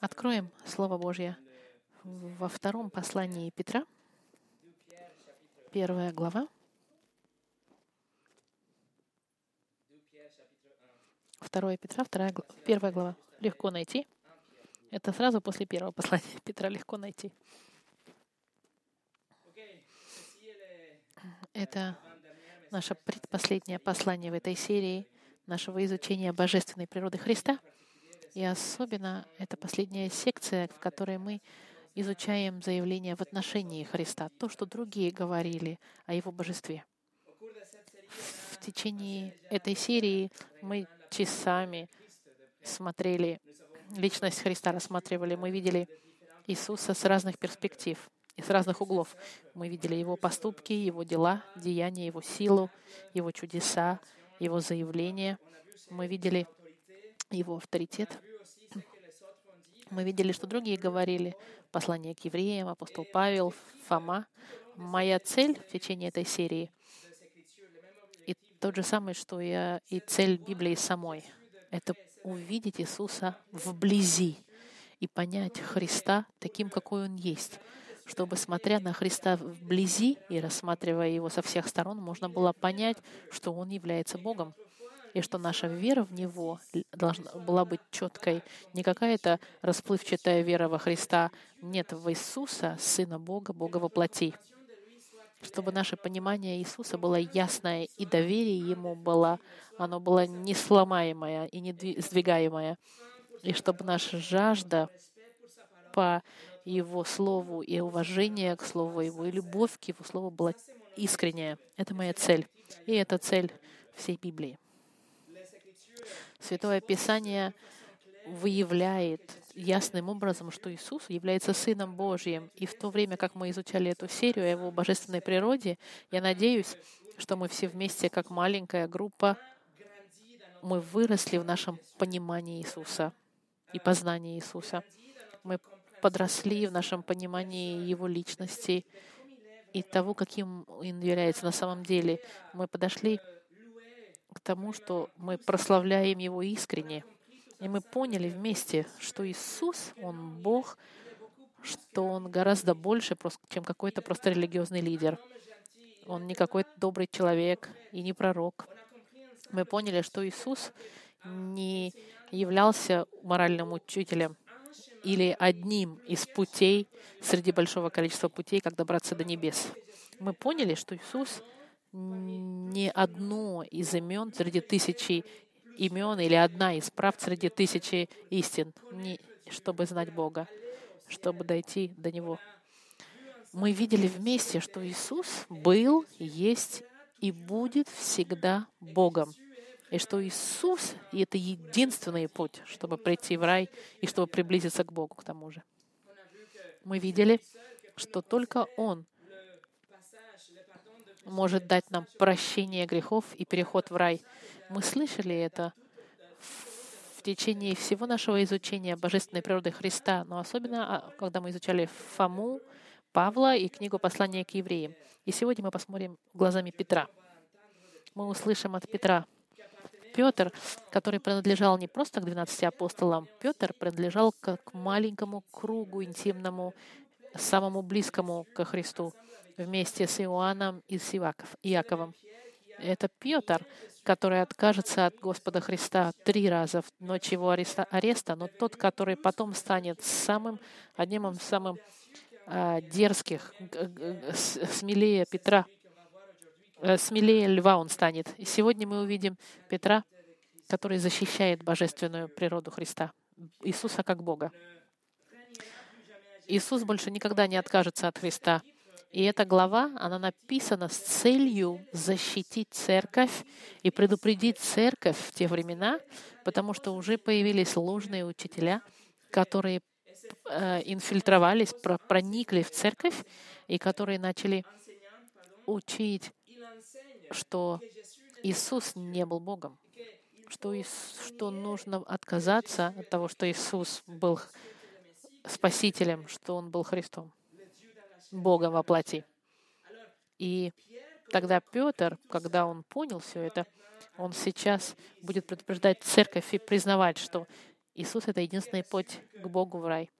Откроем Слово Божье во втором послании Петра, первая глава. Второе Петра, вторая, первая глава. Легко найти. Это сразу после первого послания Петра легко найти. Это наше предпоследнее послание в этой серии нашего изучения божественной природы Христа — и особенно это последняя секция, в которой мы изучаем заявление в отношении Христа, то, что другие говорили о Его божестве. В течение этой серии мы часами смотрели личность Христа, рассматривали, мы видели Иисуса с разных перспектив и с разных углов. Мы видели Его поступки, Его дела, деяния, Его силу, Его чудеса, Его заявления. Мы видели Его авторитет, мы видели, что другие говорили, послание к евреям, апостол Павел, Фома. Моя цель в течение этой серии и тот же самый, что я и цель Библии самой. Это увидеть Иисуса вблизи и понять Христа таким, какой Он есть, чтобы, смотря на Христа вблизи и рассматривая Его со всех сторон, можно было понять, что Он является Богом и что наша вера в Него должна была быть четкой. Не какая-то расплывчатая вера во Христа. Нет, в Иисуса, Сына Бога, Бога во плоти. Чтобы наше понимание Иисуса было ясное, и доверие Ему было, оно было несломаемое и не сдвигаемое. И чтобы наша жажда по Его Слову и уважение к Слову Его, и любовь к Его Слову была искренняя. Это моя цель. И это цель всей Библии. Святое Писание выявляет ясным образом, что Иисус является Сыном Божьим. И в то время, как мы изучали эту серию о Его божественной природе, я надеюсь, что мы все вместе, как маленькая группа, мы выросли в нашем понимании Иисуса и познании Иисуса. Мы подросли в нашем понимании Его личности и того, каким Он является на самом деле. Мы подошли к тому, что мы прославляем Его искренне. И мы поняли вместе, что Иисус, Он Бог, что Он гораздо больше, чем какой-то просто религиозный лидер. Он не какой-то добрый человек и не пророк. Мы поняли, что Иисус не являлся моральным учителем или одним из путей среди большого количества путей, как добраться до небес. Мы поняли, что Иисус — не одно из имен среди тысячи имен или одна из правд среди тысячи истин, не, чтобы знать Бога, чтобы дойти до Него. Мы видели вместе, что Иисус был, есть и будет всегда Богом. И что Иисус — и это единственный путь, чтобы прийти в рай и чтобы приблизиться к Богу к тому же. Мы видели, что только Он может дать нам прощение грехов и переход в рай. Мы слышали это в течение всего нашего изучения божественной природы Христа, но особенно, а, когда мы изучали Фому, Павла и книгу «Послание к евреям». И сегодня мы посмотрим глазами Петра. Мы услышим от Петра. Петр, который принадлежал не просто к 12 апостолам, Петр принадлежал к маленькому кругу интимному, самому близкому к Христу вместе с Иоанном и с Иаковом. Это Петр, который откажется от Господа Христа три раза в ночь его ареста, ареста, но тот, который потом станет самым, одним из самых а, дерзких, смелее Петра, э, смелее льва он станет. И сегодня мы увидим Петра, который защищает божественную природу Христа, Иисуса как Бога. Иисус больше никогда не откажется от Христа. И эта глава, она написана с целью защитить церковь и предупредить церковь в те времена, потому что уже появились ложные учителя, которые э, инфильтровались, проникли в церковь и которые начали учить, что Иисус не был Богом, что, что нужно отказаться от того, что Иисус был Спасителем, что Он был Христом. Богом во плоти. И тогда Петр, когда он понял все это, он сейчас будет предупреждать церковь и признавать, что Иисус — это единственный путь к Богу в рай.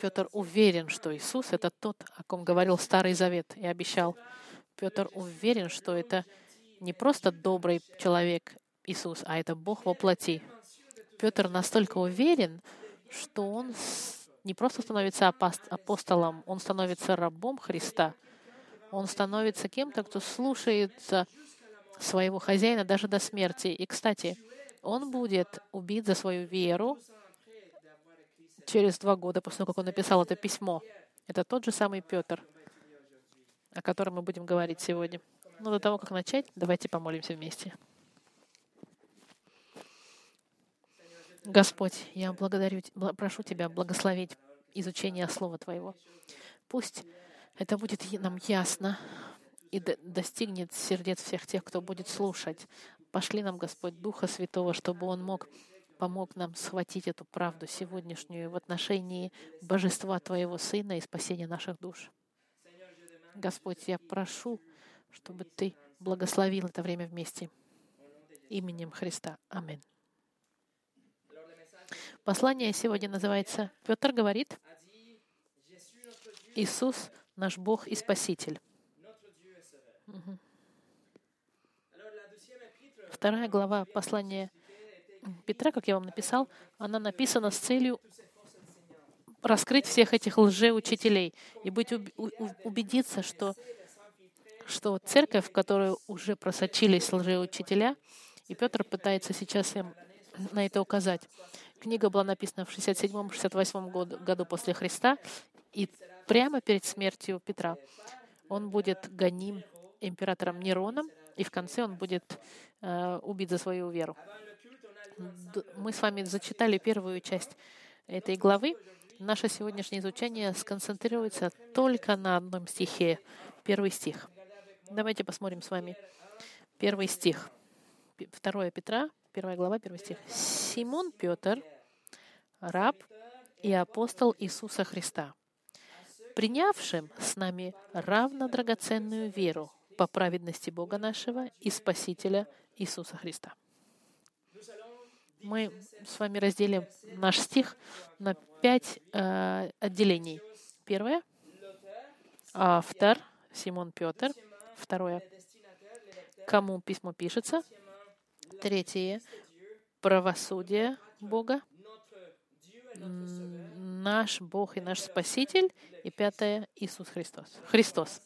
Петр уверен, что Иисус — это тот, о ком говорил Старый Завет и обещал. Петр уверен, что это не просто добрый человек Иисус, а это Бог во плоти. Петр настолько уверен, что он не просто становится апостолом, он становится рабом Христа. Он становится кем-то, кто слушается своего хозяина даже до смерти. И, кстати, он будет убит за свою веру через два года после того, как он написал это письмо. Это тот же самый Петр, о котором мы будем говорить сегодня. Но до того, как начать, давайте помолимся вместе. Господь, я благодарю, прошу Тебя благословить изучение Слова Твоего. Пусть это будет нам ясно и достигнет сердец всех тех, кто будет слушать. Пошли нам, Господь, Духа Святого, чтобы Он мог помог нам схватить эту правду сегодняшнюю в отношении Божества Твоего Сына и спасения наших душ. Господь, я прошу, чтобы Ты благословил это время вместе. Именем Христа. Аминь. Послание сегодня называется «Петр говорит, Иисус — наш Бог и Спаситель». Вторая глава послания Петра, как я вам написал, она написана с целью раскрыть всех этих лжеучителей и быть убедиться, что, что церковь, в которую уже просочились лжеучителя, и Петр пытается сейчас им на это указать. Книга была написана в 67-68 году после Христа, и прямо перед смертью Петра он будет гоним императором Нероном, и в конце он будет э, убит за свою веру. Мы с вами зачитали первую часть этой главы. Наше сегодняшнее изучение сконцентрируется только на одном стихе, первый стих. Давайте посмотрим с вами первый стих. 2 Петра, первая глава, первый стих. Симон Петр, раб и апостол Иисуса Христа, принявшим с нами равно драгоценную веру по праведности Бога нашего и Спасителя Иисуса Христа. Мы с вами разделим наш стих на пять э, отделений. Первое — автор Симон Петр. Второе — кому письмо пишется. Третье — правосудие Бога наш Бог и наш Спаситель. И пятое — Иисус Христос. Христос.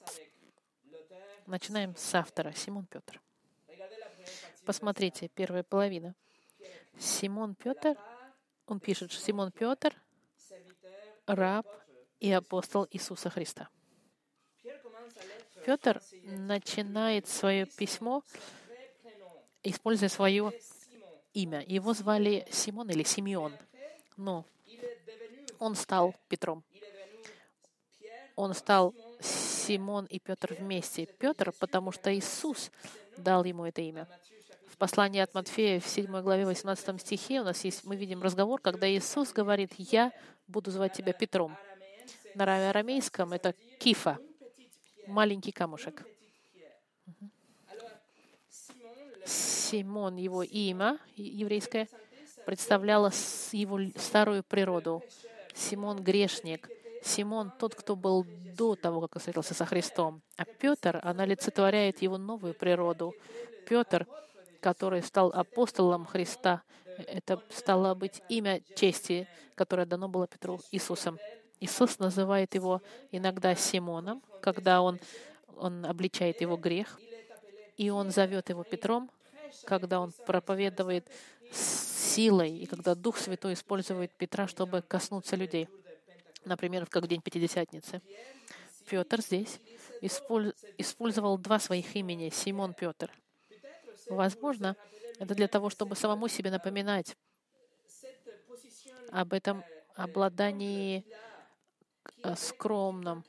Начинаем с автора, Симон Петр. Посмотрите, первая половина. Симон Петр, он пишет, что Симон Петр, раб и апостол Иисуса Христа. Петр начинает свое письмо, используя свое имя. Его звали Симон или Симеон. Но он стал Петром. Он стал Симон и Петр вместе. Петр, потому что Иисус дал ему это имя. В послании от Матфея в 7 главе 18 стихе у нас есть, мы видим разговор, когда Иисус говорит, «Я буду звать тебя Петром». На арамейском это кифа, маленький камушек. Симон, его имя еврейское, представляло его старую природу. Симон грешник. Симон тот, кто был до того, как встретился со Христом. А Петр, она олицетворяет его новую природу. Петр, который стал апостолом Христа, это стало быть имя чести, которое дано было Петру Иисусом. Иисус называет его иногда Симоном, когда он, он обличает его грех, и он зовет его Петром, когда он проповедует силой, и когда Дух Святой использует Петра, чтобы коснуться людей. Например, как в день Пятидесятницы. Петр здесь использовал два своих имени, Симон Петр. Возможно, это для того, чтобы самому себе напоминать об этом обладании э, скромном,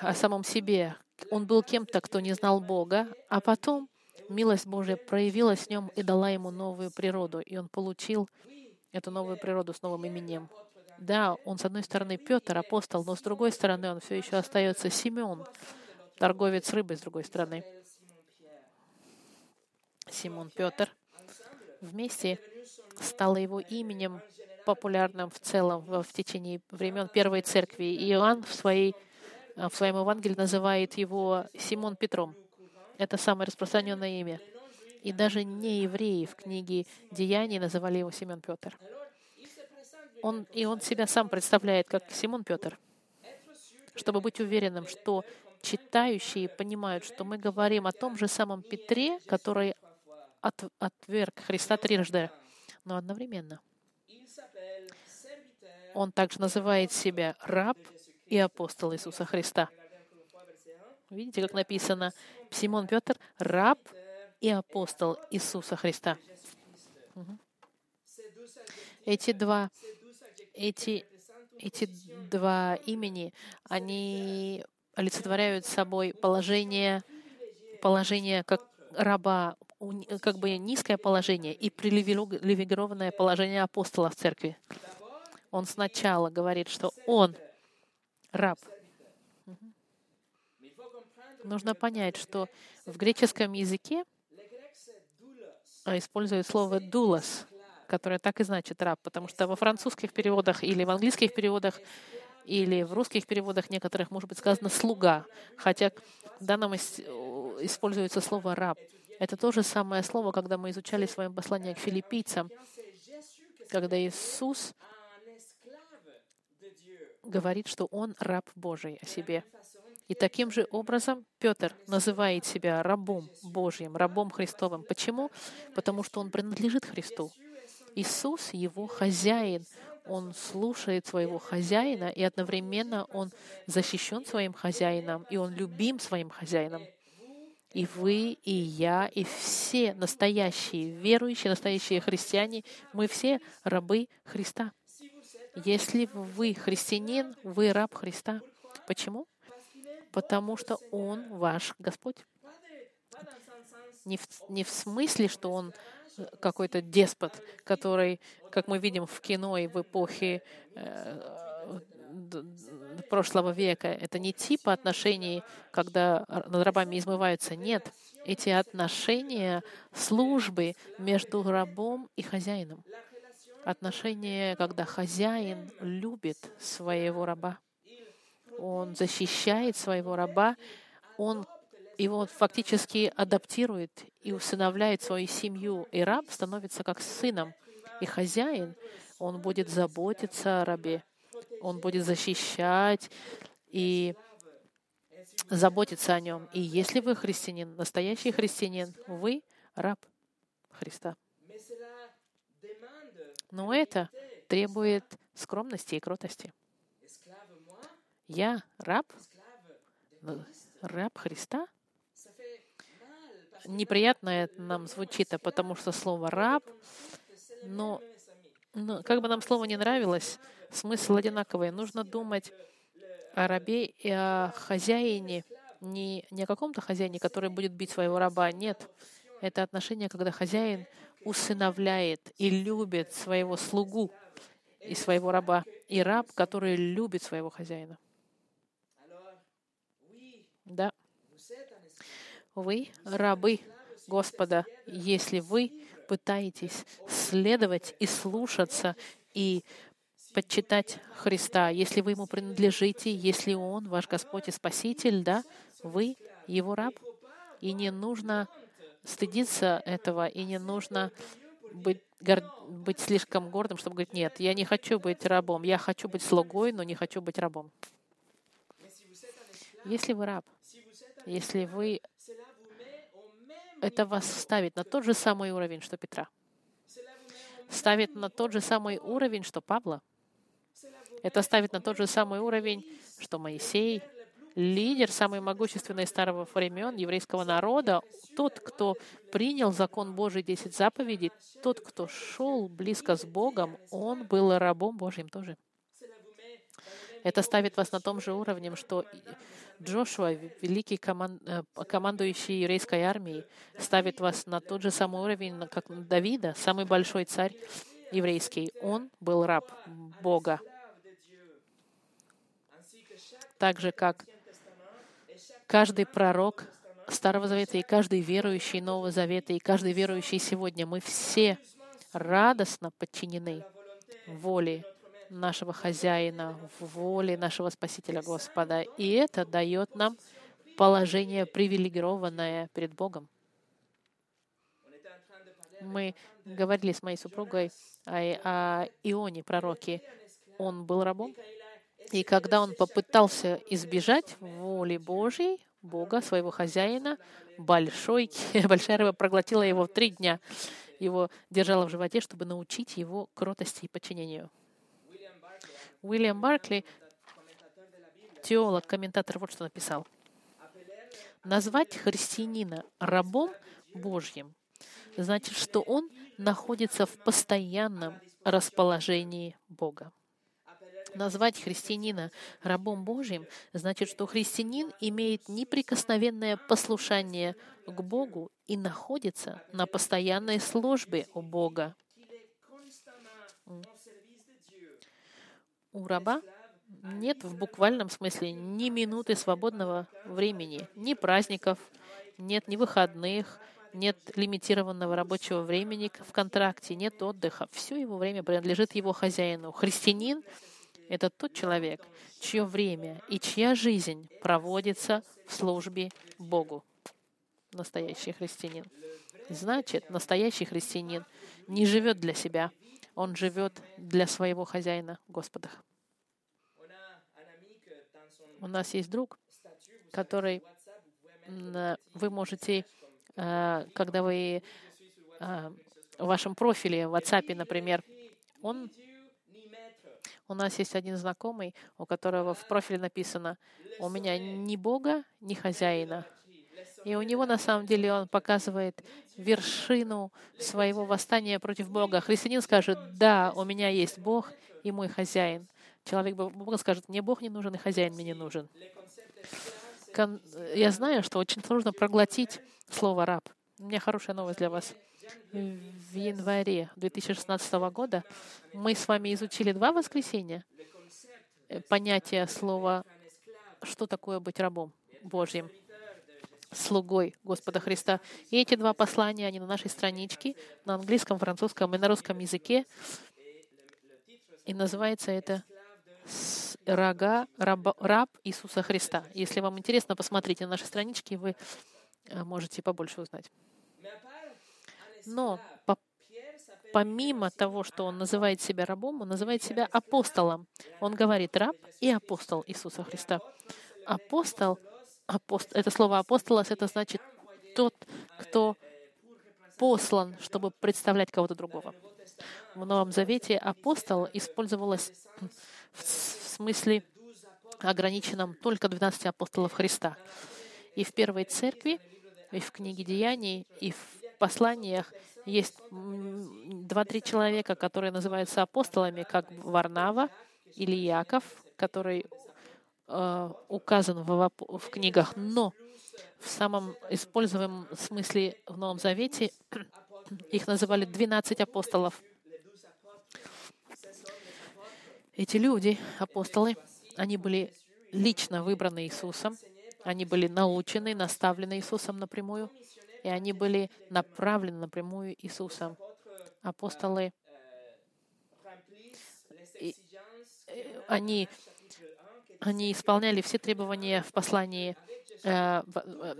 о самом себе. Он был кем-то, кто не знал Бога, а потом милость Божья проявилась в нем и дала ему новую природу, и он получил эту новую природу с новым именем. Да, он, с одной стороны, Петр, апостол, но с другой стороны, он все еще остается Симеон, торговец рыбой, с другой стороны. Симон Петр. вместе стало его именем популярным в целом в, течение времен Первой Церкви. И Иоанн в, своей, в своем Евангелии называет его Симон Петром. Это самое распространенное имя. И даже не евреи в книге Деяний называли его Симон Петр. Он, и он себя сам представляет как Симон Петр, чтобы быть уверенным, что читающие понимают, что мы говорим о том же самом Петре, который от, отверг Христа трижды, но одновременно. Он также называет себя раб и апостол Иисуса Христа. Видите, как написано? Симон Петр — раб и апостол Иисуса Христа. Эти два, эти, эти два имени, они олицетворяют собой положение, положение как раба, как бы низкое положение и привилегированное положение апостола в церкви. Он сначала говорит, что он раб. Нужно понять, что в греческом языке используют слово «дулос», которое так и значит «раб», потому что во французских переводах или в английских переводах или в русских переводах некоторых может быть сказано «слуга», хотя в данном используется слово «раб». Это то же самое слово, когда мы изучали в своем послании к филиппийцам, когда Иисус говорит, что Он раб Божий о себе. И таким же образом Петр называет себя рабом Божьим, рабом Христовым. Почему? Потому что он принадлежит Христу. Иисус — его хозяин. Он слушает своего хозяина, и одновременно он защищен своим хозяином, и он любим своим хозяином. И вы, и я, и все настоящие верующие, настоящие христиане, мы все рабы Христа. Если вы христианин, вы раб Христа. Почему? Потому что Он ваш Господь. Не в, не в смысле, что Он какой-то деспот, который, как мы видим в кино и в эпохе э, прошлого века. Это не типа отношений, когда над рабами измываются. Нет, эти отношения службы между рабом и хозяином отношение, когда хозяин любит своего раба. Он защищает своего раба, он его фактически адаптирует и усыновляет свою семью. И раб становится как сыном. И хозяин, он будет заботиться о рабе, он будет защищать и заботиться о нем. И если вы христианин, настоящий христианин, вы раб Христа. Но это требует скромности и кротости. Я раб, раб Христа. Неприятно это нам звучит, а потому что слово «раб», но, но как бы нам слово не нравилось, смысл одинаковый. Нужно думать о рабе и о хозяине, не, не о каком-то хозяине, который будет бить своего раба. Нет, это отношение, когда хозяин усыновляет и любит своего слугу и своего раба, и раб, который любит своего хозяина. Да. Вы рабы Господа, если вы пытаетесь следовать и слушаться и почитать Христа, если вы Ему принадлежите, если Он ваш Господь и Спаситель, да, вы Его раб, и не нужно стыдиться этого, и не нужно быть, гор... быть слишком гордым, чтобы говорить, нет, я не хочу быть рабом, я хочу быть слугой, но не хочу быть рабом. Если вы раб, если вы... Это вас ставит на тот же самый уровень, что Петра. Ставит на тот же самый уровень, что Павла. Это ставит на тот же самый уровень, что Моисей, лидер, самый могущественный старого времен еврейского народа, тот, кто принял закон Божий, 10 заповедей, тот, кто шел близко с Богом, он был рабом Божьим тоже. Это ставит вас на том же уровне, что Джошуа, великий команд, э, командующий еврейской армией, ставит вас на тот же самый уровень, как Давида, самый большой царь еврейский. Он был раб Бога. Так же, как каждый пророк Старого Завета и каждый верующий Нового Завета и каждый верующий сегодня, мы все радостно подчинены воле нашего хозяина, воле нашего Спасителя Господа. И это дает нам положение привилегированное перед Богом. Мы говорили с моей супругой о, о Ионе, пророке. Он был рабом. И когда он попытался избежать воли Божьей, Бога, своего хозяина, большой, большая рыба проглотила его в три дня. Его держала в животе, чтобы научить его кротости и подчинению. Уильям Баркли, теолог, комментатор, вот что написал. Назвать христианина рабом Божьим значит, что он находится в постоянном расположении Бога. Назвать христианина рабом Божьим значит, что христианин имеет неприкосновенное послушание к Богу и находится на постоянной службе у Бога. У раба нет в буквальном смысле ни минуты свободного времени, ни праздников, нет ни выходных, нет лимитированного рабочего времени в контракте, нет отдыха. Все его время принадлежит его хозяину. Христианин — это тот человек, чье время и чья жизнь проводится в службе Богу. Настоящий христианин. Значит, настоящий христианин не живет для себя, он живет для своего хозяина, Господа. У нас есть друг, который вы можете, э, когда вы э, в вашем профиле в WhatsApp, например, он у нас есть один знакомый, у которого в профиле написано «У меня ни Бога, ни хозяина». И у него, на самом деле, он показывает вершину своего восстания против Бога. Христианин скажет, да, у меня есть Бог и мой хозяин. Человек Бога скажет, мне Бог не нужен, и хозяин мне не нужен. Я знаю, что очень сложно проглотить слово «раб». У меня хорошая новость для вас. В январе 2016 года мы с вами изучили два воскресенья э, понятие слова «что такое быть рабом Божьим» слугой Господа Христа. И эти два послания, они на нашей страничке, на английском, французском и на русском языке. И называется это «Рога, раб, раб Иисуса Христа». Если вам интересно, посмотрите на наши странички, вы э, можете побольше узнать. Но по, помимо того, что он называет себя рабом, он называет себя апостолом. Он говорит «раб» и апостол Иисуса Христа. Апостол — апост... это слово апостолос, это значит тот, кто послан, чтобы представлять кого-то другого. В Новом Завете апостол использовалось в смысле ограниченном только 12 апостолов Христа. И в Первой Церкви, и в книге Деяний, и в посланиях есть два-три человека, которые называются апостолами, как Варнава или Яков, который Э, указан в, в книгах, но в самом используемом смысле в Новом Завете их называли 12 апостолов. Эти люди, апостолы, они были лично выбраны Иисусом, они были научены, наставлены Иисусом напрямую, и они были направлены напрямую Иисусом. Апостолы, и, э, они они исполняли все требования в послании, э, э,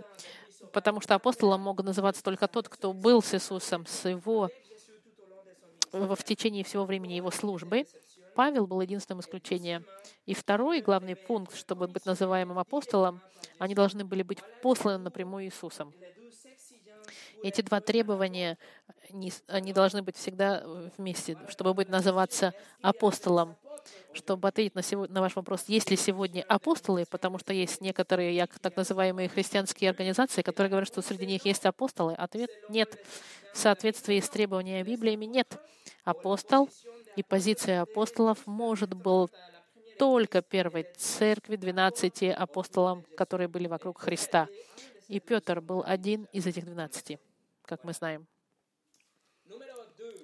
потому что апостолом мог называться только тот, кто был с Иисусом, с его в течение всего времени его службы. Павел был единственным исключением. И второй главный пункт, чтобы быть называемым апостолом, они должны были быть посланы напрямую Иисусом. Эти два требования, они должны быть всегда вместе, чтобы быть называться апостолом чтобы ответить на, сегодня, на ваш вопрос, есть ли сегодня апостолы, потому что есть некоторые як, так называемые христианские организации, которые говорят, что среди них есть апостолы. Ответ — нет. В соответствии с требованиями Библиями нет. Апостол и позиция апостолов может был только первой церкви, 12 апостолам, которые были вокруг Христа. И Петр был один из этих 12, как мы знаем.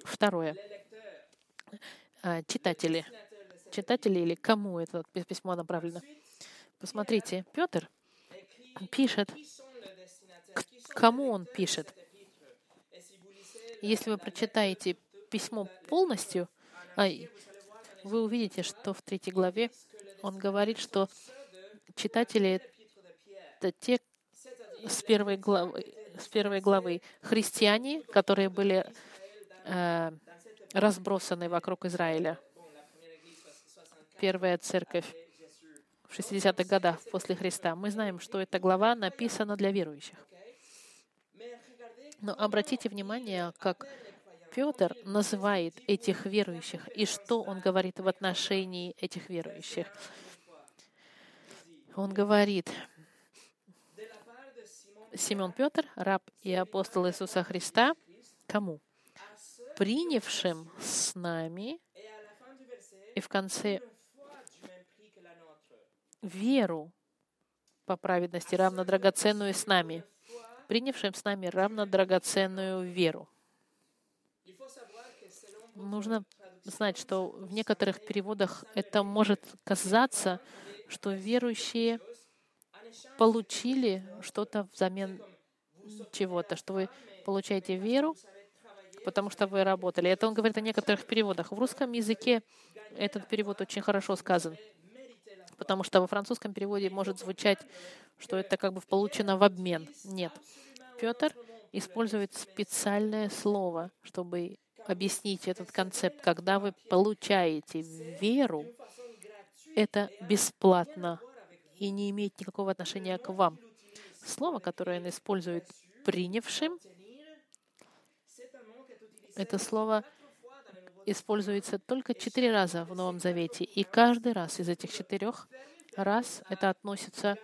Второе. А, читатели читателей или кому это письмо направлено. Посмотрите, Петр пишет, кому он пишет. Если вы прочитаете письмо полностью, вы увидите, что в третьей главе он говорит, что читатели — это те с первой главы, с первой главы христиане, которые были э, разбросаны вокруг Израиля. Первая церковь в 60-х годах после Христа. Мы знаем, что эта глава написана для верующих. Но обратите внимание, как Петр называет этих верующих и что он говорит в отношении этих верующих. Он говорит, Симон Петр, раб и апостол Иисуса Христа, кому? Принявшим с нами, и в конце веру по праведности, равно драгоценную с нами, принявшим с нами равно драгоценную веру. Нужно знать, что в некоторых переводах это может казаться, что верующие получили что-то взамен чего-то, что вы получаете веру, потому что вы работали. Это он говорит о некоторых переводах. В русском языке этот перевод очень хорошо сказан, потому что во французском переводе может звучать, что это как бы получено в обмен. Нет. Петр использует специальное слово, чтобы объяснить этот концепт. Когда вы получаете веру, это бесплатно и не имеет никакого отношения к вам. Слово, которое он использует принявшим, это слово используется только четыре раза в Новом Завете. И каждый раз из этих четырех раз это относится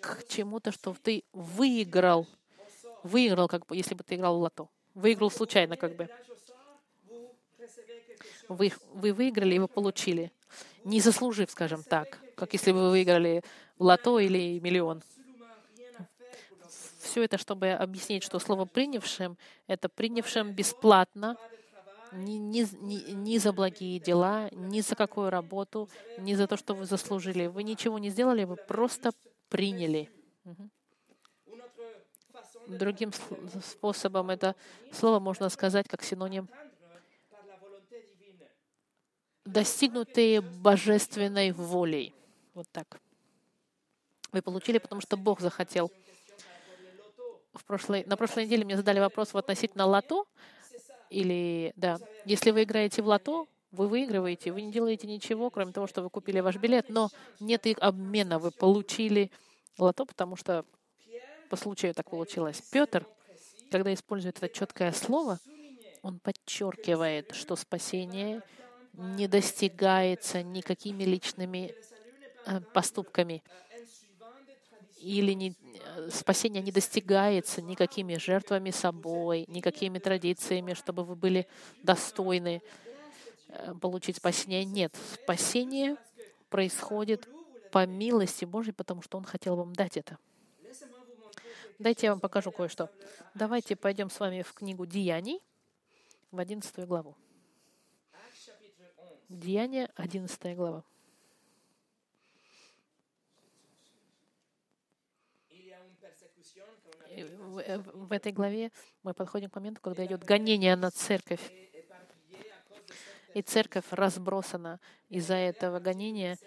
к чему-то, что ты выиграл. Выиграл, как бы, если бы ты играл в лото. Выиграл случайно, как бы. Вы, вы выиграли и вы получили, не заслужив, скажем так, как если бы вы выиграли лото или миллион. Все это, чтобы объяснить, что слово «принявшим» — это «принявшим бесплатно», ни, ни, ни, ни за благие дела, ни за какую работу, ни за то, что вы заслужили. Вы ничего не сделали, вы просто приняли. Другим способом это слово можно сказать как синоним достигнутые божественной волей. Вот так. Вы получили, потому что Бог захотел. В прошлой, на прошлой неделе мне задали вопрос в относительно лото. Или, да, если вы играете в лото, вы выигрываете, вы не делаете ничего, кроме того, что вы купили ваш билет, но нет их обмена, вы получили лото, потому что по случаю так получилось. Петр, когда использует это четкое слово, он подчеркивает, что спасение не достигается никакими личными э, поступками или не, э, спасение не достигается никакими жертвами собой, никакими традициями, чтобы вы были достойны э, получить спасение. Нет, спасение происходит по милости Божьей, потому что Он хотел вам дать это. Дайте я вам покажу кое-что. Давайте пойдем с вами в книгу Деяний, в 11 главу. Деяние, 11 глава. В, в этой главе мы подходим к моменту, когда идет гонение на церковь. И церковь разбросана из-за этого гонения.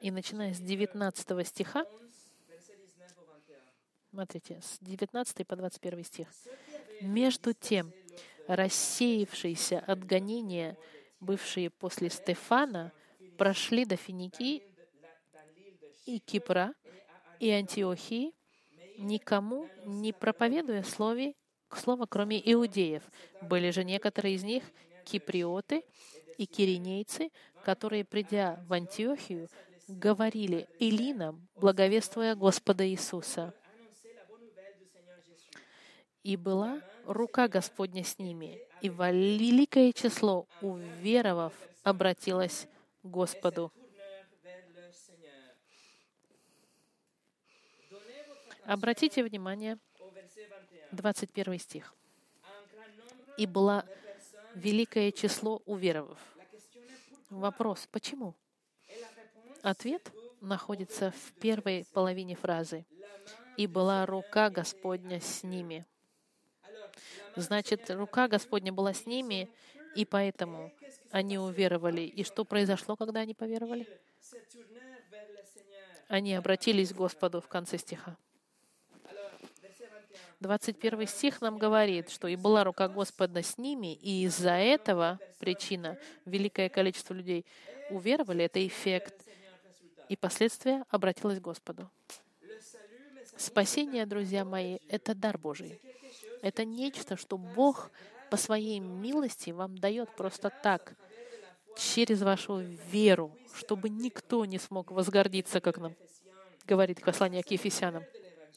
И начиная с 19 стиха, смотрите, с 19 по 21 стих. «Между тем, рассеявшийся от гонения бывшие после Стефана, прошли до Финики и Кипра и Антиохии, никому не проповедуя слове, слова, кроме иудеев. Были же некоторые из них киприоты и киринейцы, которые, придя в Антиохию, говорили Илинам, благовествуя Господа Иисуса. И была рука Господня с ними, и великое число уверовав обратилось к Господу. Обратите внимание, 21 стих. «И было великое число уверовав». Вопрос, почему? Ответ находится в первой половине фразы. «И была рука Господня с ними». Значит, рука Господня была с ними, И поэтому они уверовали. И что произошло, когда они поверовали? Они обратились к Господу в конце стиха. 21 стих нам говорит, что «И была рука Господа с ними, и из-за этого причина великое количество людей уверовали, это эффект, и последствия обратилось к Господу». Спасение, друзья мои, это дар Божий. Это нечто, что Бог по своей милости вам дает просто так, через вашу веру, чтобы никто не смог возгордиться, как нам говорит послание к Ефесянам.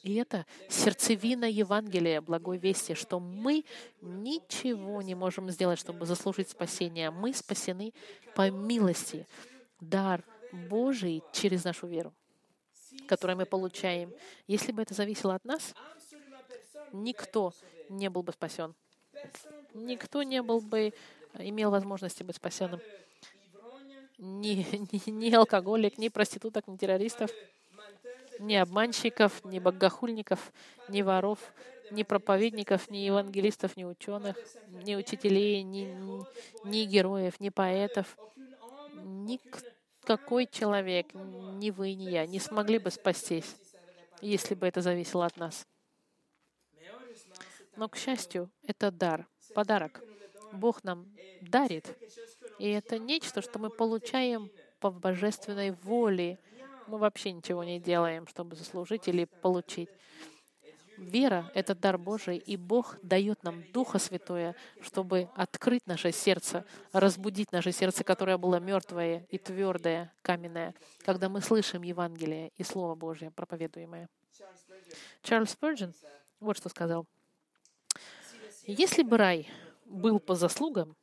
И это сердцевина Евангелия, благой вести, что мы ничего не можем сделать, чтобы заслужить спасение. Мы спасены по милости, дар Божий через нашу веру, которую мы получаем. Если бы это зависело от нас, никто не был бы спасен. Никто не был бы, имел возможности быть спасенным. Ни, ни, ни алкоголик, ни проституток, ни террористов ни обманщиков, ни богохульников, ни воров, ни проповедников, ни евангелистов, ни ученых, ни учителей, ни, ни героев, ни поэтов. Никакой человек, ни вы, ни я, не смогли бы спастись, если бы это зависело от нас. Но, к счастью, это дар, подарок. Бог нам дарит. И это нечто, что мы получаем по божественной воле, мы вообще ничего не делаем, чтобы заслужить или получить. Вера — это дар Божий, и Бог дает нам Духа Святое, чтобы открыть наше сердце, разбудить наше сердце, которое было мертвое и твердое, каменное, когда мы слышим Евангелие и Слово Божье, проповедуемое. Чарльз Спurgeon вот что сказал. «Если бы рай был по заслугам,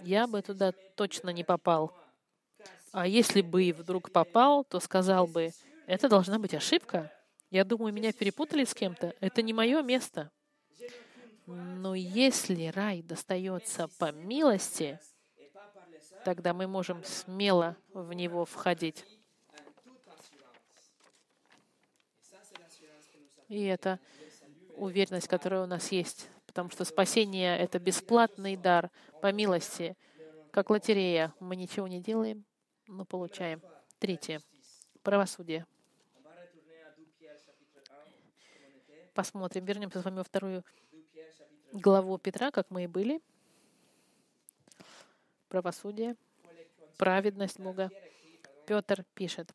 я бы туда точно не попал, а если бы и вдруг попал, то сказал бы, это должна быть ошибка. Я думаю, меня перепутали с кем-то. Это не мое место. Но если рай достается по милости, тогда мы можем смело в него входить. И это уверенность, которая у нас есть. Потому что спасение — это бесплатный дар по милости. Как лотерея. Мы ничего не делаем, мы получаем. Третье. Правосудие. Посмотрим. Вернемся с вами во вторую главу Петра, как мы и были. Правосудие, праведность Бога. Петр пишет.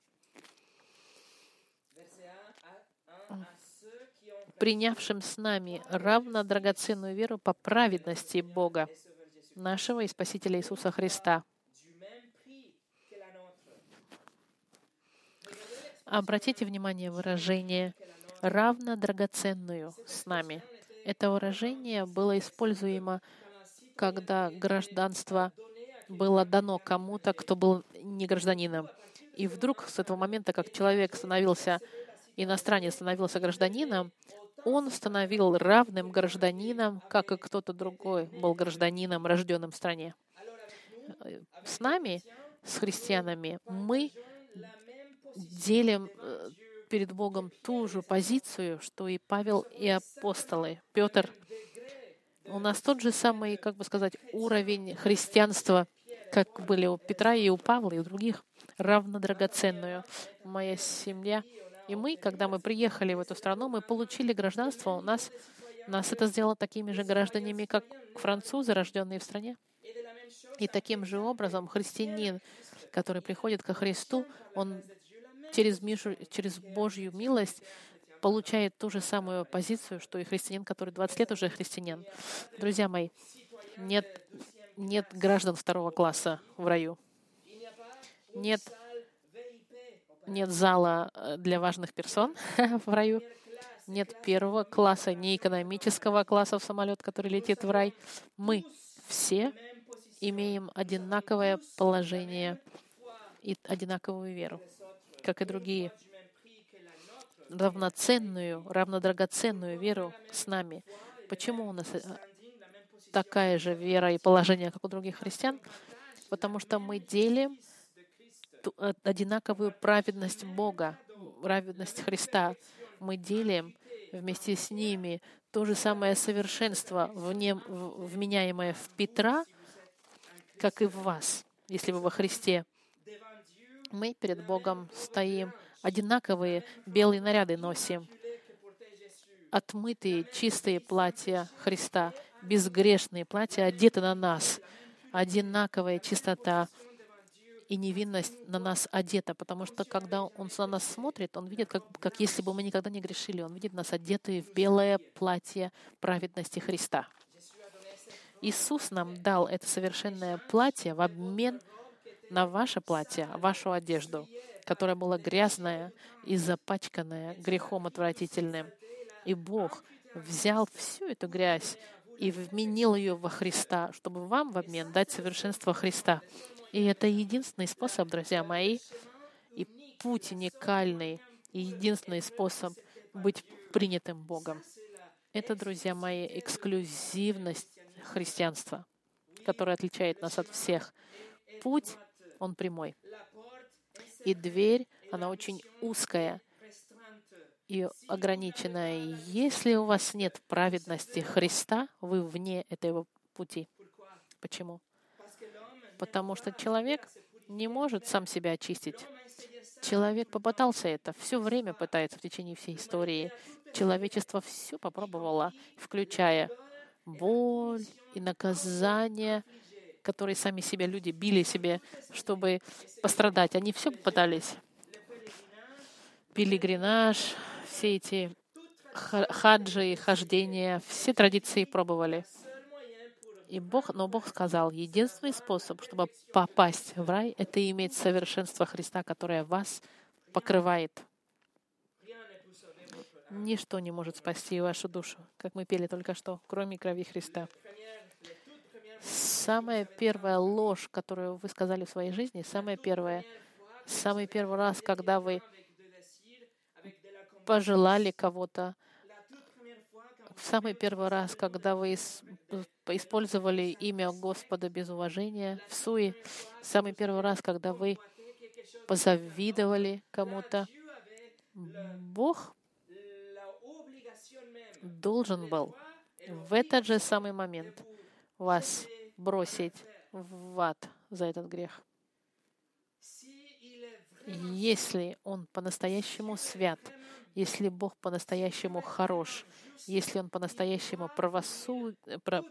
принявшим с нами равно драгоценную веру по праведности Бога, нашего и Спасителя Иисуса Христа, Обратите внимание выражение «равно драгоценную с нами». Это выражение было используемо, когда гражданство было дано кому-то, кто был не гражданином. И вдруг с этого момента, как человек становился, иностранец становился гражданином, он становил равным гражданином, как и кто-то другой был гражданином, рожденным в стране. С нами, с христианами, мы делим э, перед Богом ту же позицию, что и Павел, и апостолы. Петр, у нас тот же самый, как бы сказать, уровень христианства, как были у Петра и у Павла, и у других, равно драгоценную. Моя семья и мы, когда мы приехали в эту страну, мы получили гражданство. У нас, нас это сделало такими же гражданами, как французы, рожденные в стране. И таким же образом христианин, который приходит ко Христу, он через, Мишу, через Божью милость получает ту же самую позицию, что и христианин, который 20 лет уже христианин. Друзья мои, нет, нет граждан второго класса в раю. Нет, нет зала э, для важных персон в раю. Нет первого класса, не экономического класса в самолет, который летит в рай. Мы все имеем одинаковое положение и одинаковую веру как и другие, равноценную, равнодрагоценную веру с нами. Почему у нас э, такая же вера и положение, как у других христиан? Потому что мы делим э, одинаковую праведность Бога, праведность Христа. Мы делим вместе с ними то же самое совершенство, вменяемое в Петра, как и в вас, если вы во Христе. Мы перед Богом стоим, одинаковые белые наряды носим, отмытые, чистые платья Христа, безгрешные платья одеты на нас, одинаковая чистота и невинность на нас одета, потому что когда Он на нас смотрит, Он видит, как, как если бы мы никогда не грешили. Он видит нас одетые в белое платье праведности Христа. Иисус нам дал это совершенное платье в обмен на ваше платье, вашу одежду, которая была грязная и запачканная грехом отвратительным. И Бог взял всю эту грязь и вменил ее во Христа, чтобы вам в обмен дать совершенство Христа. И это единственный способ, друзья мои, и путь уникальный, и единственный способ быть принятым Богом. Это, друзья мои, эксклюзивность христианства, которая отличает нас от всех. Путь, он прямой. И дверь, она очень узкая и ограниченная. Если у вас нет праведности Христа, вы вне этого пути. Почему? Потому что человек не может сам себя очистить. Человек попытался это, все время пытается в течение всей истории. Человечество все попробовало, включая боль и наказание, которые сами себя люди били себе, чтобы пострадать. Они все попытались. Пилигринаж, все эти хаджи и хождения, все традиции пробовали. И Бог, но Бог сказал, единственный способ, чтобы попасть в рай, это иметь совершенство Христа, которое вас покрывает. Ничто не может спасти вашу душу, как мы пели только что, кроме крови Христа. Самая первая ложь, которую вы сказали в своей жизни, самая первая, самый первый раз, когда вы пожелали кого-то, самый первый раз, когда вы использовали имя Господа без уважения, в суе, самый первый раз, когда вы позавидовали кому-то, Бог должен был в этот же самый момент вас бросить в ад за этот грех. Если Он по-настоящему свят, если Бог по-настоящему хорош, если Он по-настоящему правосуд...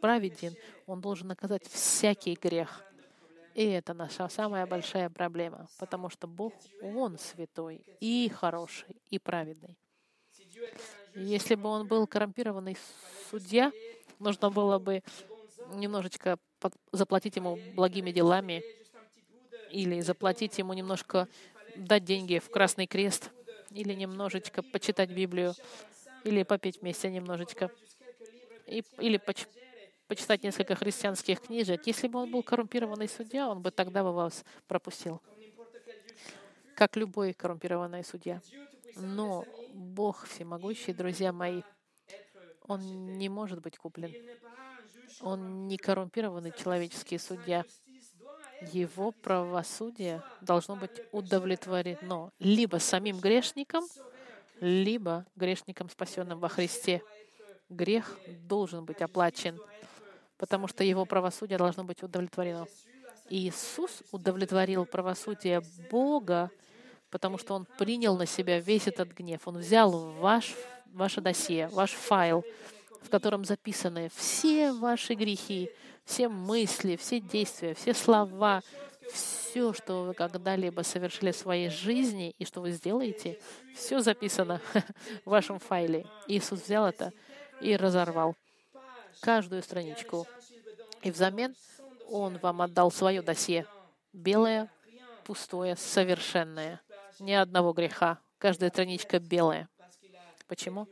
праведен, Он должен наказать всякий грех. И это наша самая большая проблема, потому что Бог, Он святой и хороший, и праведный. Если бы он был коррумпированный судья, нужно было бы немножечко заплатить ему благими делами или заплатить ему немножко, дать деньги в Красный Крест, или немножечко почитать Библию, или попеть вместе немножечко, и, или поч, почитать несколько христианских книжек. Если бы он был коррумпированный судья, он бы тогда бы вас пропустил, как любой коррумпированный судья. Но Бог всемогущий, друзья мои, Он не может быть куплен. Он не коррумпированный человеческий судья. Его правосудие должно быть удовлетворено либо самим грешником, либо грешником, спасенным во Христе. Грех должен быть оплачен, потому что его правосудие должно быть удовлетворено. Иисус удовлетворил правосудие Бога потому что Он принял на себя весь этот гнев. Он взял ваш, ваше досье, ваш файл, в котором записаны все ваши грехи, все мысли, все действия, все слова, все, что вы когда-либо совершили в своей жизни и что вы сделаете, все записано в вашем файле. Иисус взял это и разорвал каждую страничку. И взамен Он вам отдал свое досье, белое, пустое, совершенное ни одного греха. Каждая страничка белая. Почему?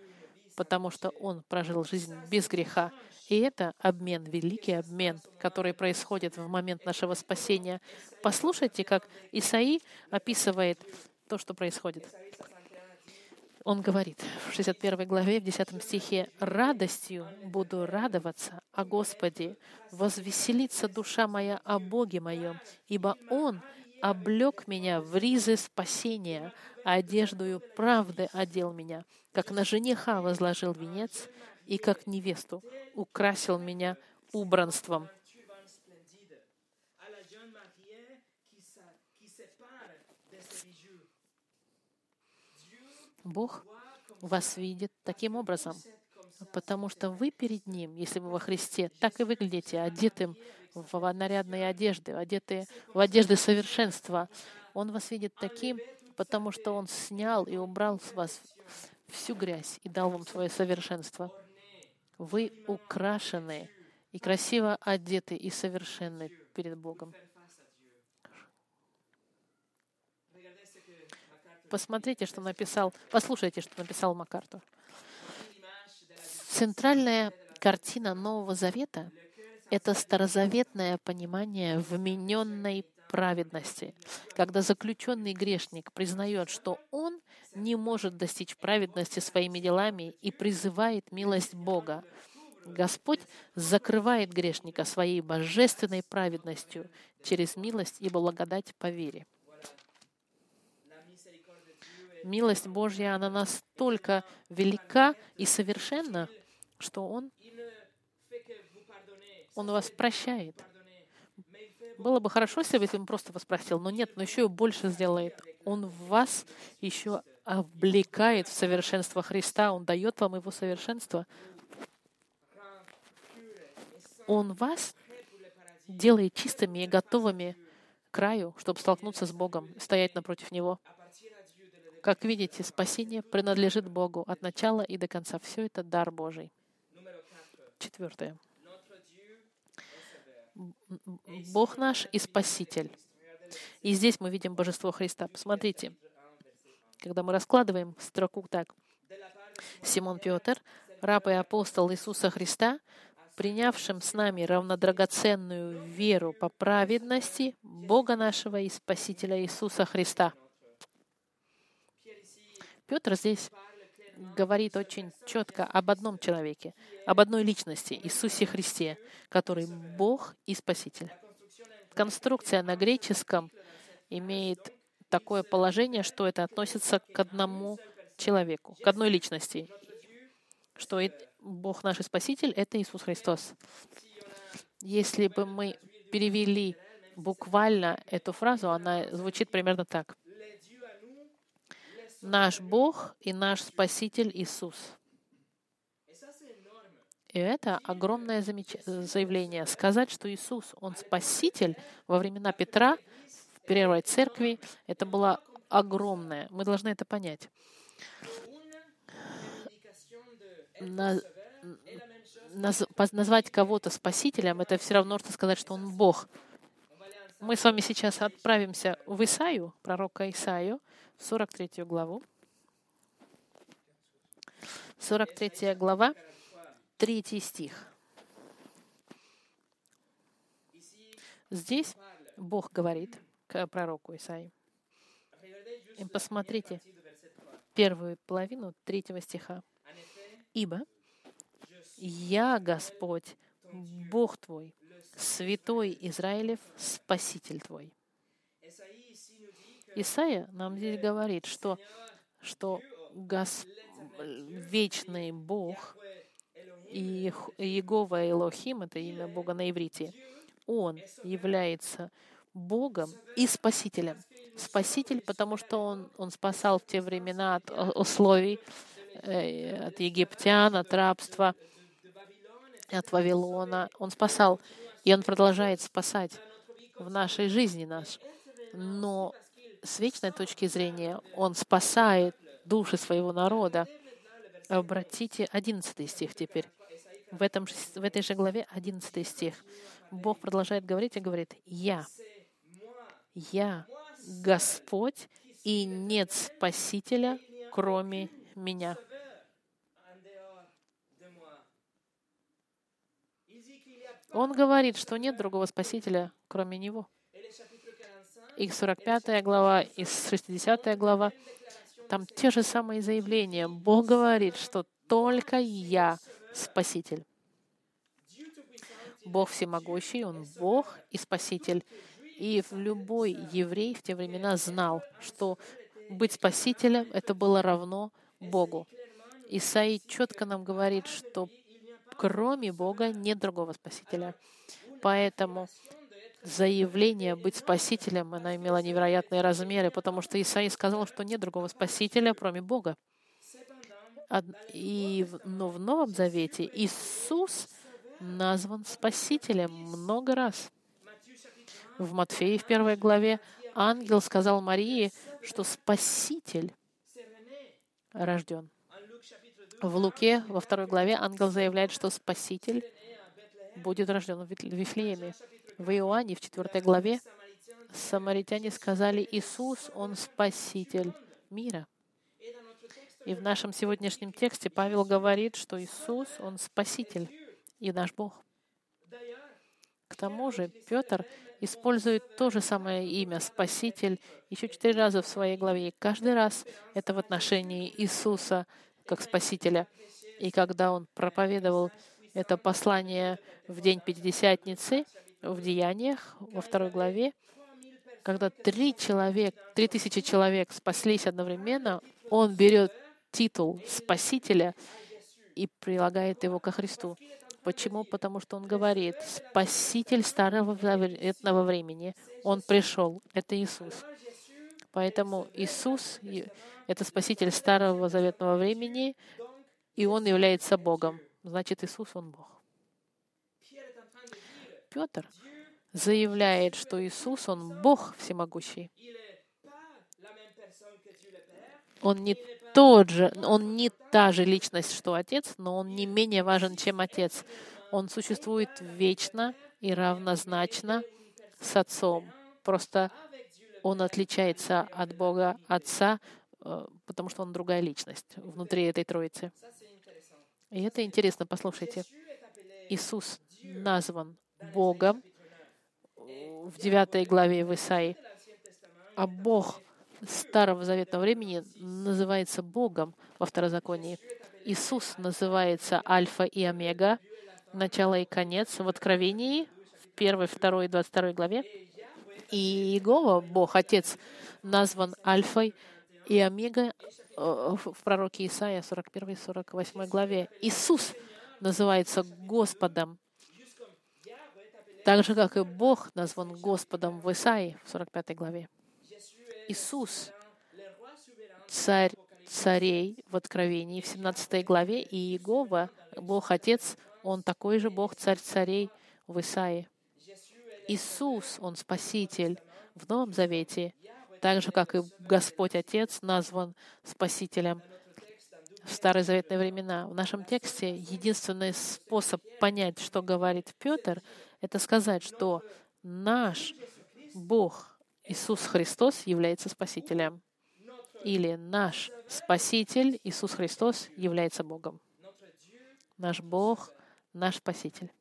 Потому что он прожил жизнь без греха. И это обмен, великий обмен, который происходит в момент нашего спасения. Послушайте, как Исаи описывает то, что происходит. Он говорит в 61 главе, в 10 стихе, «Радостью буду радоваться о Господе, возвеселится душа моя о Боге моем, ибо Он облег меня в ризы спасения, а одеждою правды одел меня, как на жениха возложил венец, и как невесту украсил меня убранством. Бог вас видит таким образом, потому что вы перед Ним, если вы во Христе, так и выглядите, одетым в нарядные одежды, одетые в одежды совершенства. Он вас видит таким, потому что Он снял и убрал с вас всю грязь и дал вам свое совершенство. Вы украшены и красиво одеты и совершенны перед Богом. Посмотрите, что написал, послушайте, что написал Макартур. Центральная картина Нового Завета — это старозаветное понимание вмененной праведности, когда заключенный грешник признает, что он не может достичь праведности своими делами и призывает милость Бога. Господь закрывает грешника своей божественной праведностью через милость и благодать по вере милость Божья, она настолько велика и совершенна, что Он, Он вас прощает. Было бы хорошо, если бы Он просто вас простил, но нет, но еще и больше сделает. Он вас еще облекает в совершенство Христа, Он дает вам Его совершенство. Он вас делает чистыми и готовыми к краю, чтобы столкнуться с Богом, стоять напротив Него. Как видите, спасение принадлежит Богу от начала и до конца. Все это дар Божий. Четвертое. Бог наш и Спаситель. И здесь мы видим Божество Христа. Посмотрите, когда мы раскладываем строку так. Симон Петр, раб и апостол Иисуса Христа, принявшим с нами равнодрагоценную веру по праведности Бога нашего и Спасителя Иисуса Христа — Петр здесь говорит очень четко об одном человеке, об одной личности, Иисусе Христе, который Бог и Спаситель. Конструкция на греческом имеет такое положение, что это относится к одному человеку, к одной личности, что Бог наш Спаситель — это Иисус Христос. Если бы мы перевели буквально эту фразу, она звучит примерно так наш Бог и наш Спаситель Иисус. И это огромное замеч... заявление. Сказать, что Иисус, Он Спаситель во времена Петра, в Первой Церкви, это было огромное. Мы должны это понять. На... Наз... Назвать кого-то Спасителем, это все равно, что сказать, что Он Бог. Мы с вами сейчас отправимся в Исаию, пророка Исаию, 43 главу. 43 глава, 3 стих. Здесь Бог говорит к пророку Исаии. И посмотрите первую половину третьего стиха. «Ибо я Господь, Бог твой, Святой Израилев, Спаситель твой». Исаия нам здесь говорит, что, что Гос... вечный Бог и Иегова Элохим, это имя Бога на иврите, Он является Богом и Спасителем. Спаситель, потому что Он, он спасал в те времена от условий, э, от египтян, от рабства, от Вавилона. Он спасал, и Он продолжает спасать в нашей жизни наш. Но с вечной точки зрения Он спасает души своего народа. Обратите 11 стих теперь. В, этом, в этой же главе 11 стих. Бог продолжает говорить и говорит, «Я, я Господь, и нет Спасителя, кроме меня». Он говорит, что нет другого Спасителя, кроме Него их 45 глава, и 60 глава, там те же самые заявления. Бог говорит, что только я Спаситель. Бог всемогущий, Он Бог и Спаситель. И любой еврей в те времена знал, что быть Спасителем — это было равно Богу. Исаи четко нам говорит, что кроме Бога нет другого Спасителя. Поэтому заявление быть спасителем, она имела невероятные размеры, потому что Исаия сказал, что нет другого спасителя, кроме Бога. И, но в Новом Завете Иисус назван Спасителем много раз. В Матфея в первой главе ангел сказал Марии, что Спаситель рожден. В Луке во второй главе ангел заявляет, что Спаситель будет рожден в Вифлееме. В Иоанне в четвертой главе самаритяне сказали, Иисус, Он Спаситель мира. И в нашем сегодняшнем тексте Павел говорит, что Иисус, Он Спаситель и наш Бог. К тому же Петр использует то же самое имя «Спаситель» еще четыре раза в своей главе. И каждый раз это в отношении Иисуса как Спасителя. И когда он проповедовал это послание в день Пятидесятницы в Деяниях, во второй главе, когда три человек, три тысячи человек спаслись одновременно, он берет титул Спасителя и прилагает его ко Христу. Почему? Потому что он говорит, Спаситель старого заветного времени, он пришел, это Иисус. Поэтому Иисус — это Спаситель старого заветного времени, и он является Богом. Значит, Иисус, он Бог. Петр заявляет, что Иисус, он Бог всемогущий. Он не тот же, он не та же личность, что Отец, но он не менее важен, чем Отец. Он существует вечно и равнозначно с Отцом. Просто он отличается от Бога Отца, э, потому что он другая личность внутри этой Троицы. И это интересно, послушайте. Иисус назван Богом в 9 главе в Исаии, а Бог Старого Заветного времени называется Богом во Второзаконии. Иисус называется Альфа и Омега, начало и конец в Откровении, в 1, 2 и 22 главе. И Иегова, Бог, Отец, назван Альфой и Омега э, в пророке Исаия 41 48 главе. Иисус называется Господом, так же, как и Бог назван Господом в Исаии в 45 главе. Иисус, царь царей в Откровении в 17 главе, и Иегова, Бог Отец, Он такой же Бог, царь царей в Исаии. Иисус, Он Спаситель в Новом Завете, так же, как и Господь Отец назван Спасителем в старозаветные времена. В нашем тексте единственный способ понять, что говорит Петр, это сказать, что наш Бог Иисус Христос является Спасителем. Или наш Спаситель Иисус Христос является Богом. Наш Бог, наш Спаситель.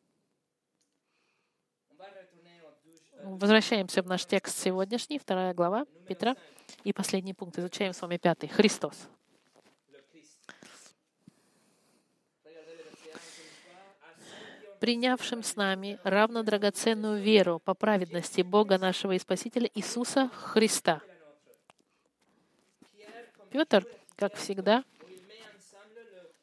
Возвращаемся в наш текст сегодняшний, вторая глава Петра. И последний пункт изучаем с вами пятый. Христос. принявшим с нами равно драгоценную веру по праведности Бога нашего и Спасителя Иисуса Христа. Петр, как всегда,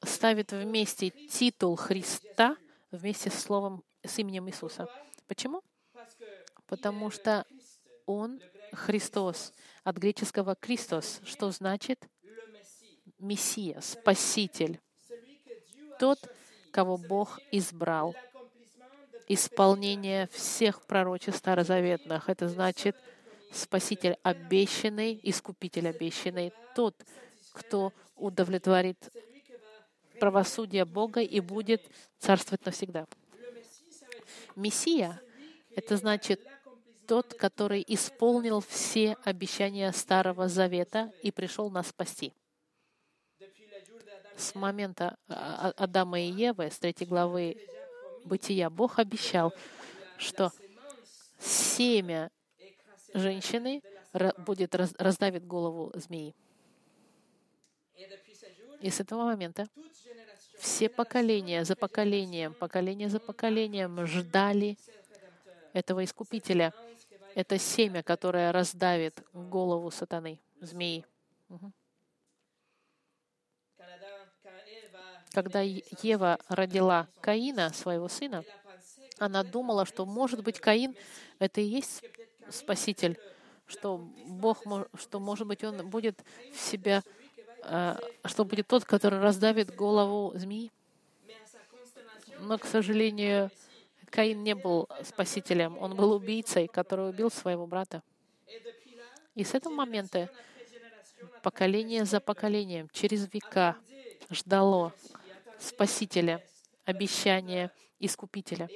ставит вместе титул Христа вместе с словом, с именем Иисуса. Почему? Потому что Он Христос, от греческого «Христос», что значит Мессия, Спаситель. Тот, кого Бог избрал. Исполнение всех пророчеств старозаветных. Это значит Спаситель обещанный, Искупитель обещанный, тот, кто удовлетворит правосудие Бога и будет царствовать навсегда. Мессия — это значит тот, который исполнил все обещания Старого Завета и пришел нас спасти с момента а, а, Адама и Евы, с третьей главы Бытия, Бог обещал, что семя женщины будет раздавит голову змеи. И с этого момента все поколения за поколением, поколение за поколением ждали этого искупителя. Это семя, которое раздавит голову сатаны, змеи. Когда Ева родила Каина, своего сына, Она думала, что, может быть, Каин — это и есть Спаситель, что Бог, что, может быть, он будет в себя, а, что будет тот, который раздавит голову змеи. Но, к сожалению, Каин не был спасителем, он был убийцей, который убил своего брата. И с этого момента поколение за поколением, через века ждало Спасителя, обещания Искупителя.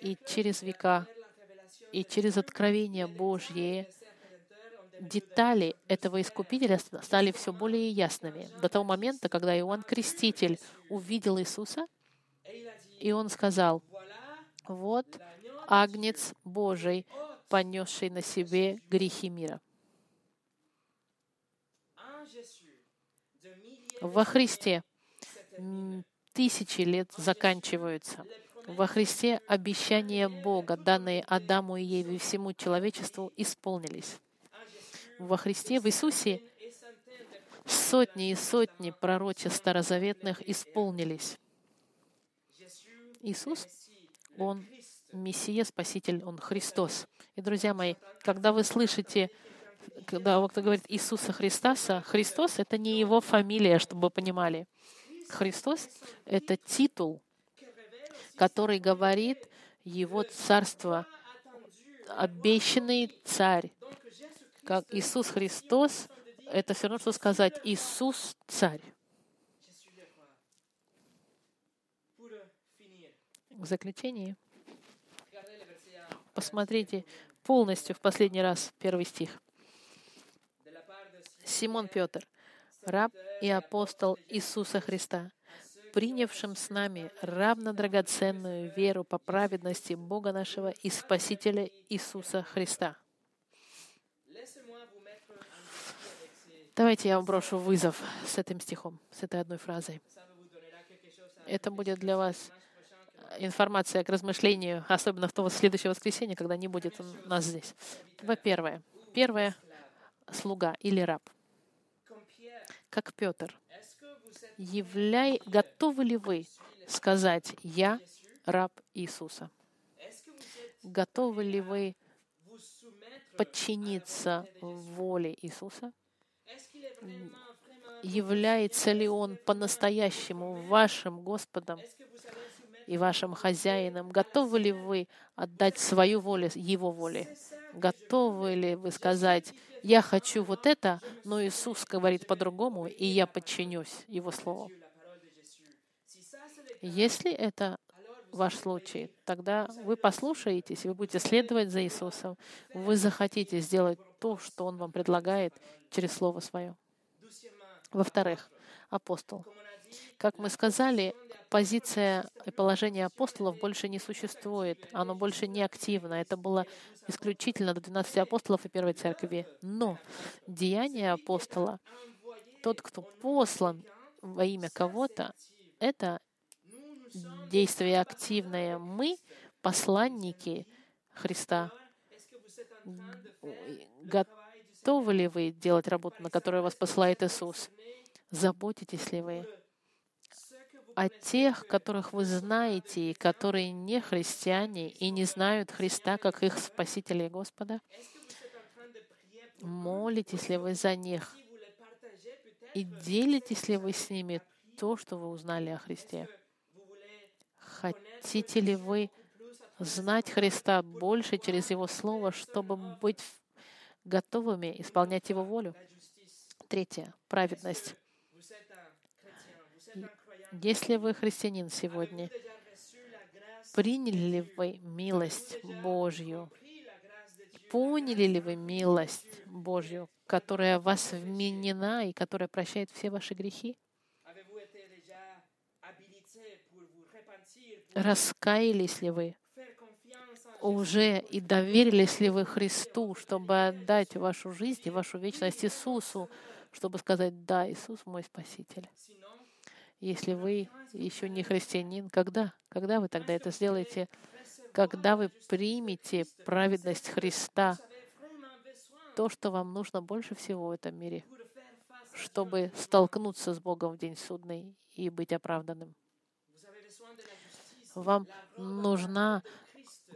И через века, и через откровение Божье детали этого Искупителя стали все более ясными. До того момента, когда Иоанн Креститель увидел Иисуса, и он сказал, «Вот Агнец Божий, понесший на себе грехи мира». Во Христе тысячи лет заканчиваются. Во Христе обещания Бога, данные Адаму и Еве всему человечеству, исполнились. Во Христе, в Иисусе, сотни и сотни пророчеств старозаветных исполнились. Иисус, Он Мессия, Спаситель, Он Христос. И, друзья мои, когда вы слышите когда кто говорит Иисуса Христоса, Христос — это не его фамилия, чтобы вы понимали. Христос — это титул, который говорит его царство, обещанный царь. Как Иисус Христос — это все равно, что сказать Иисус — царь. В заключение посмотрите полностью в последний раз первый стих. Симон Петр, раб и апостол Иисуса Христа, принявшим с нами равно драгоценную веру по праведности Бога нашего и Спасителя Иисуса Христа. Давайте я вам брошу вызов с этим стихом, с этой одной фразой. Это будет для вас информация к размышлению, особенно в то следующее воскресенье, когда не будет нас здесь. Во-первых, первое — слуга или раб как Петр, являй, готовы ли вы сказать «Я раб Иисуса»? Готовы ли вы подчиниться воле Иисуса? Является ли Он по-настоящему вашим Господом и вашим хозяином? Готовы ли вы отдать свою волю Его воле? Готовы ли вы сказать я хочу вот это, но Иисус говорит по-другому, и я подчинюсь Его Слову. Если это ваш случай, тогда вы послушаетесь, вы будете следовать за Иисусом, вы захотите сделать то, что Он вам предлагает через Слово Свое. Во-вторых, апостол. Как мы сказали, позиция и положение апостолов больше не существует, оно больше не активно. Это было исключительно до 12 апостолов и Первой Церкви. Но деяние апостола, тот, кто послан во имя кого-то, это действие активное. Мы — посланники Христа. Готовы ли вы делать работу, на которую вас посылает Иисус? Заботитесь ли вы о тех, которых вы знаете, и которые не христиане и не знают Христа как их Спасителя и Господа? Молитесь ли вы за них? И делитесь ли вы с ними то, что вы узнали о Христе? Хотите ли вы знать Христа больше через Его Слово, чтобы быть готовыми исполнять Его волю? Третье. Праведность. Если вы христианин сегодня, приняли ли вы милость Божью? Поняли ли вы милость Божью, которая вас вменена и которая прощает все ваши грехи? Раскаялись ли вы уже и доверились ли вы Христу, чтобы отдать вашу жизнь и вашу вечность Иисусу, чтобы сказать, да, Иисус мой Спаситель. Если вы еще не христианин, когда? Когда вы тогда это сделаете? Когда вы примете праведность Христа, то, что вам нужно больше всего в этом мире, чтобы столкнуться с Богом в день судный и быть оправданным. Вам нужна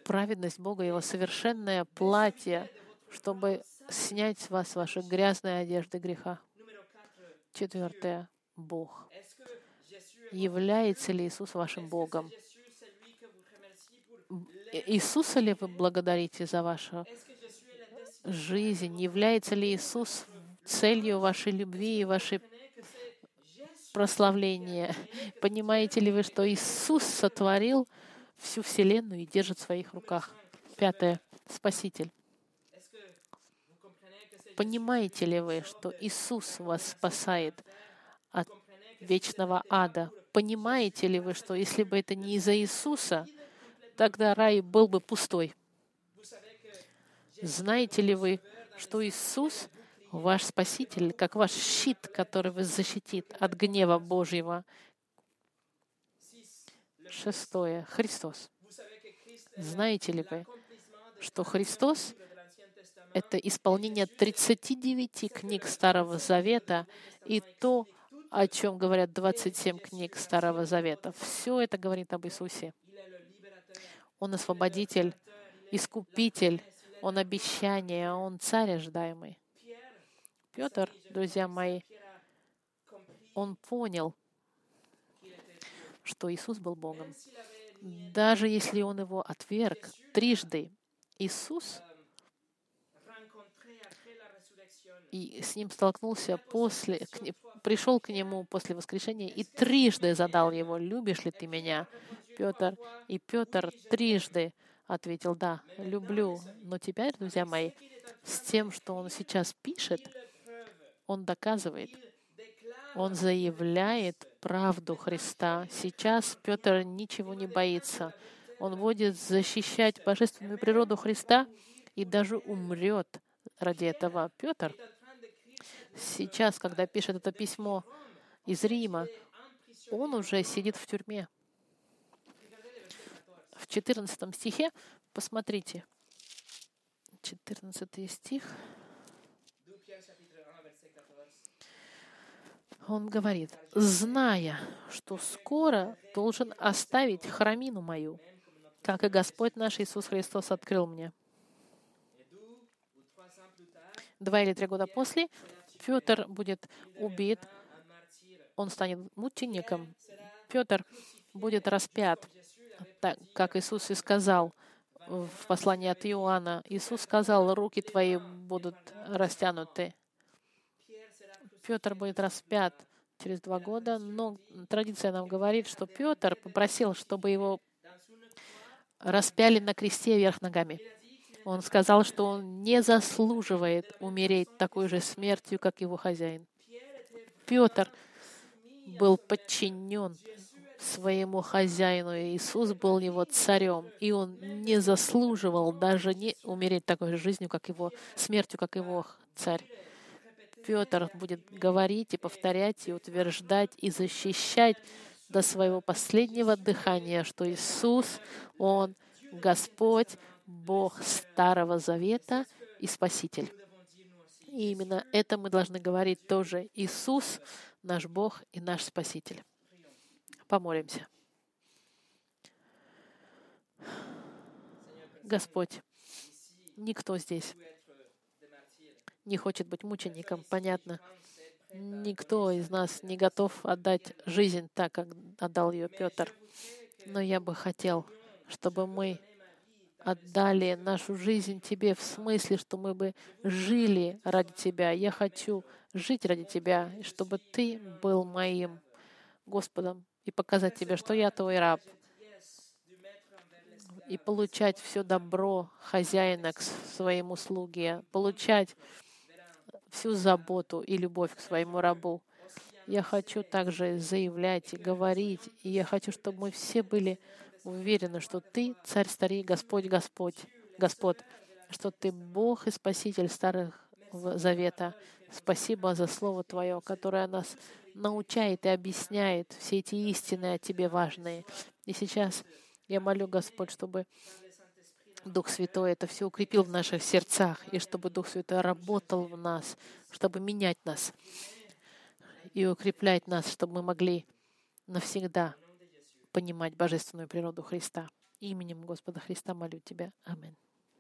праведность Бога, Его совершенное платье, чтобы снять с вас ваши грязные одежды греха. Четвертое. Бог. Является ли Иисус вашим Богом? Иисуса ли вы благодарите за вашу жизнь? Является ли Иисус целью вашей любви и вашей прославления? Понимаете ли вы, что Иисус сотворил всю Вселенную и держит в своих руках? Пятое. Спаситель. Понимаете ли вы, что Иисус вас спасает вечного ада? Понимаете ли вы, что если бы это не из-за Иисуса, тогда рай был бы пустой? Знаете ли вы, что Иисус ваш Спаситель, как ваш щит, который вас защитит от гнева Божьего? Шестое. Христос. Знаете ли вы, что Христос это исполнение 39 книг Старого Завета и то, о чем говорят 27 книг Старого Завета. Все это говорит об Иисусе. Он освободитель, искупитель, он обещание, он царь ожидаемый. Петр, друзья мои, он понял, что Иисус был Богом. Даже если он его отверг трижды, Иисус и с ним столкнулся после, к, пришел к нему после воскрешения и трижды задал его, «Любишь ли ты меня, Петр?» И Петр трижды ответил, «Да, люблю». Но теперь, друзья мои, с тем, что он сейчас пишет, он доказывает, он заявляет правду Христа. Сейчас Петр ничего не боится. Он будет защищать божественную природу Христа и даже умрет ради этого. Петр сейчас, когда пишет это письмо из Рима, он уже сидит в тюрьме. В 14 стихе, посмотрите, 14 стих, он говорит, «Зная, что скоро должен оставить храмину мою, как и Господь наш Иисус Христос открыл мне». Два или три года после Петр будет убит, он станет мучеником. Петр будет распят, так, как Иисус и сказал в послании от Иоанна. Иисус сказал, руки твои будут растянуты. Петр будет распят через два года, но традиция нам говорит, что Петр попросил, чтобы его распяли на кресте вверх ногами. Он сказал, что он не заслуживает умереть такой же смертью, как его хозяин. Петр был подчинен своему хозяину. Иисус был его царем, и он не заслуживал даже не умереть такой же жизнью, как его смертью, как его царь. Петр будет говорить и повторять, и утверждать, и защищать до своего последнего дыхания, что Иисус, Он Господь, Бог Старого Завета и Спаситель. И именно это мы должны говорить тоже. Иисус — наш Бог и наш Спаситель. Помолимся. Господь, никто здесь не хочет быть мучеником, понятно. Никто из нас не готов отдать жизнь так, как отдал ее Петр. Но я бы хотел, чтобы мы отдали нашу жизнь Тебе в смысле, что мы бы жили ради Тебя. Я хочу жить ради Тебя, чтобы Ты был моим Господом и показать Тебе, что я Твой раб, и получать все добро хозяина к своему слуге, получать всю заботу и любовь к своему рабу. Я хочу также заявлять и говорить, и я хочу, чтобы мы все были уверены, что Ты Царь Старей, Господь, Господь, Господь, что Ты Бог и Спаситель Старых Завета. Спасибо за Слово Твое, которое нас научает и объясняет все эти истины о Тебе важные. И сейчас я молю, Господь, чтобы Дух Святой это все укрепил в наших сердцах, и чтобы Дух Святой работал в нас, чтобы менять нас и укреплять нас, чтобы мы могли навсегда понимать божественную природу Христа. Именем Господа Христа молю Тебя. Аминь.